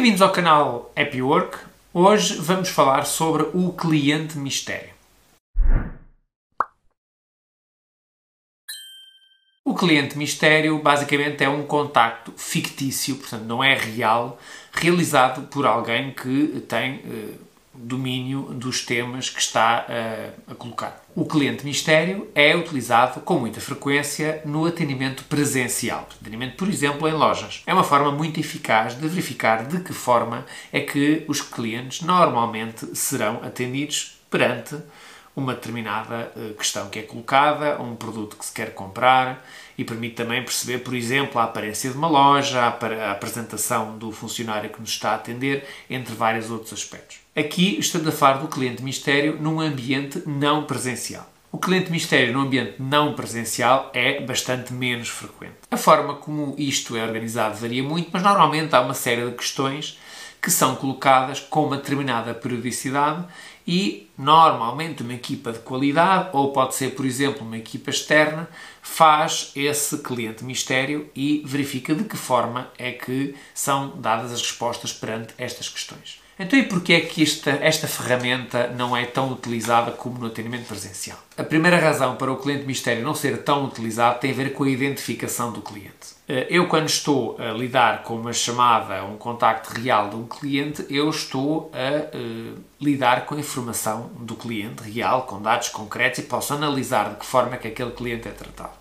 Bem-vindos ao canal Happy Work. Hoje vamos falar sobre o cliente mistério. O cliente mistério basicamente é um contacto fictício, portanto não é real, realizado por alguém que tem uh, domínio dos temas que está uh, a colocar. O cliente mistério é utilizado com muita frequência no atendimento presencial, atendimento, por exemplo, em lojas. É uma forma muito eficaz de verificar de que forma é que os clientes normalmente serão atendidos perante uma determinada eh, questão que é colocada, um produto que se quer comprar e permite também perceber, por exemplo, a aparência de uma loja, a apresentação do funcionário que nos está a atender, entre vários outros aspectos. Aqui estamos a falar do cliente mistério num ambiente não presencial. O cliente mistério no ambiente não presencial é bastante menos frequente. A forma como isto é organizado varia muito, mas normalmente há uma série de questões que são colocadas com uma determinada periodicidade e normalmente uma equipa de qualidade, ou pode ser, por exemplo, uma equipa externa, faz esse cliente mistério e verifica de que forma é que são dadas as respostas perante estas questões. Então, e porquê é que esta, esta ferramenta não é tão utilizada como no atendimento presencial? A primeira razão para o cliente mistério não ser tão utilizado tem a ver com a identificação do cliente. Eh, eu, quando estou a lidar com uma chamada, um contacto real de um cliente, eu estou a uh, lidar com a informação do cliente real, com dados concretos e posso analisar de que forma é que aquele cliente é tratado.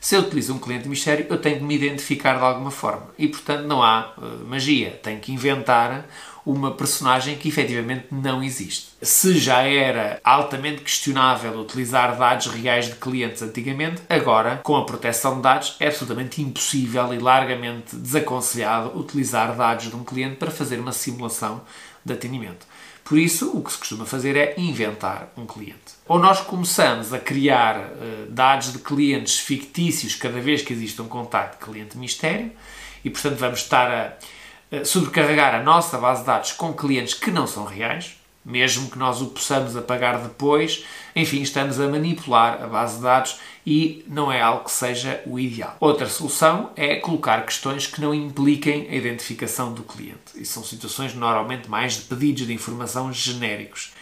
Se eu utilizo um cliente mistério, eu tenho que me identificar de alguma forma. E, portanto, não há uh, magia. Tenho que inventar uma personagem que efetivamente não existe. Se já era altamente questionável utilizar dados reais de clientes antigamente, agora, com a proteção de dados, é absolutamente impossível e largamente desaconselhado utilizar dados de um cliente para fazer uma simulação de atendimento. Por isso, o que se costuma fazer é inventar um cliente. Ou nós começamos a criar uh, dados de clientes fictícios cada vez que existe um contacto cliente-mistério, e portanto vamos estar a uh, sobrecarregar a nossa base de dados com clientes que não são reais, mesmo que nós o possamos apagar depois, enfim, estamos a manipular a base de dados e não é algo que seja o ideal. Outra solução é colocar questões que não impliquem a identificação do cliente. E são situações normalmente mais de pedidos de informação genéricos.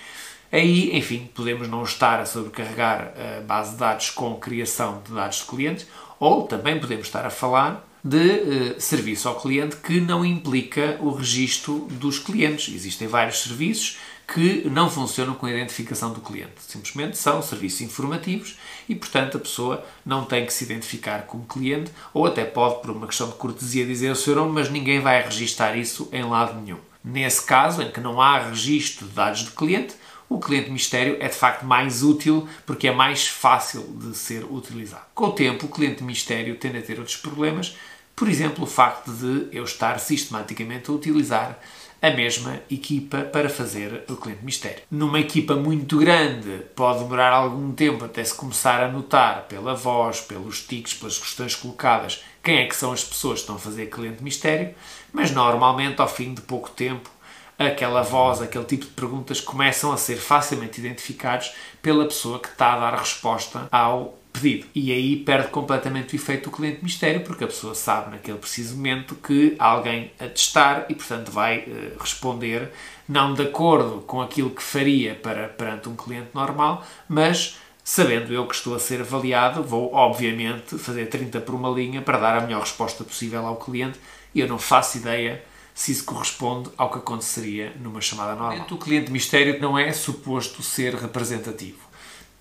Aí, enfim, podemos não estar a sobrecarregar a base de dados com criação de dados de clientes, ou também podemos estar a falar de uh, serviço ao cliente que não implica o registro dos clientes. Existem vários serviços que não funcionam com a identificação do cliente. Simplesmente são serviços informativos e, portanto, a pessoa não tem que se identificar como cliente ou até pode, por uma questão de cortesia, dizer o seu nome, mas ninguém vai registar isso em lado nenhum. Nesse caso, em que não há registro de dados de cliente, o cliente mistério é de facto mais útil porque é mais fácil de ser utilizado. Com o tempo, o cliente mistério tende a ter outros problemas, por exemplo, o facto de eu estar sistematicamente a utilizar a mesma equipa para fazer o cliente mistério. Numa equipa muito grande, pode demorar algum tempo até se começar a notar pela voz, pelos tics, pelas questões colocadas, quem é que são as pessoas que estão a fazer cliente mistério, mas normalmente ao fim de pouco tempo aquela voz, aquele tipo de perguntas começam a ser facilmente identificados pela pessoa que está a dar resposta ao pedido. E aí perde completamente o efeito do cliente mistério, porque a pessoa sabe naquele preciso momento que há alguém a testar e, portanto, vai uh, responder não de acordo com aquilo que faria para, perante um cliente normal, mas sabendo eu que estou a ser avaliado, vou obviamente fazer 30 por uma linha para dar a melhor resposta possível ao cliente e eu não faço ideia se isso corresponde ao que aconteceria numa chamada normal. O cliente mistério não é suposto ser representativo.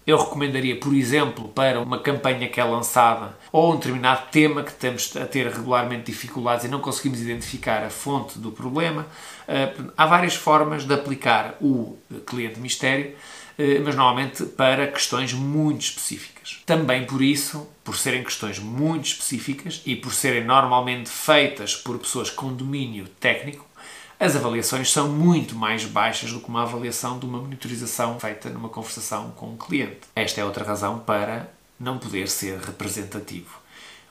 Eu recomendaria, por exemplo, para uma campanha que é lançada ou um determinado tema que estamos a ter regularmente dificuldades e não conseguimos identificar a fonte do problema, eh, há várias formas de aplicar o cliente mistério, eh, mas normalmente para questões muito específicas. Também por isso, por serem questões muito específicas e por serem normalmente feitas por pessoas com domínio técnico, as avaliações são muito mais baixas do que uma avaliação de uma monitorização feita numa conversação com um cliente. Esta é outra razão para não poder ser representativo.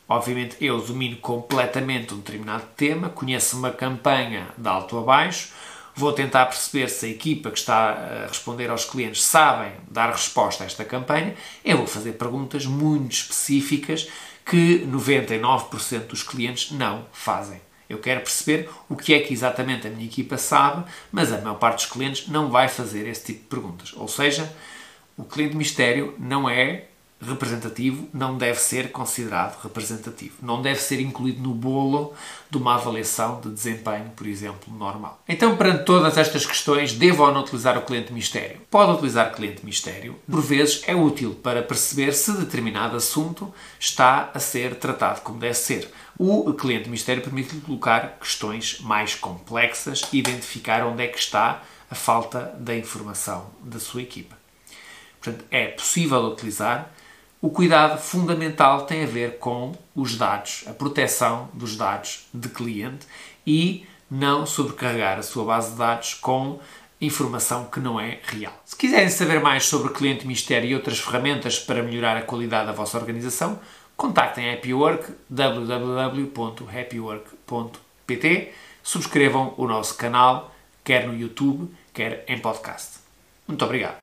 Obviamente, eu domino completamente um determinado tema, conheço uma campanha de alto a baixo, vou tentar perceber se a equipa que está a responder aos clientes sabem dar resposta a esta campanha. Eu vou fazer perguntas muito específicas que 99% dos clientes não fazem. Eu quero perceber o que é que exatamente a minha equipa sabe, mas a maior parte dos clientes não vai fazer esse tipo de perguntas. Ou seja, o cliente mistério não é representativo, não deve ser considerado representativo. Não deve ser incluído no bolo de uma avaliação de desempenho, por exemplo, normal. Então, perante todas estas questões, devo ou não utilizar o cliente mistério? Pode utilizar o cliente mistério. Por vezes é útil para perceber se determinado assunto está a ser tratado como deve ser. O cliente mistério permite-lhe colocar questões mais complexas e identificar onde é que está a falta da informação da sua equipa. Portanto, é possível utilizar. O cuidado fundamental tem a ver com os dados, a proteção dos dados de cliente e não sobrecarregar a sua base de dados com informação que não é real. Se quiserem saber mais sobre cliente mistério e outras ferramentas para melhorar a qualidade da vossa organização, contactem a Happy Work www.happywork.pt subscrevam o nosso canal, quer no YouTube, quer em podcast. Muito obrigado.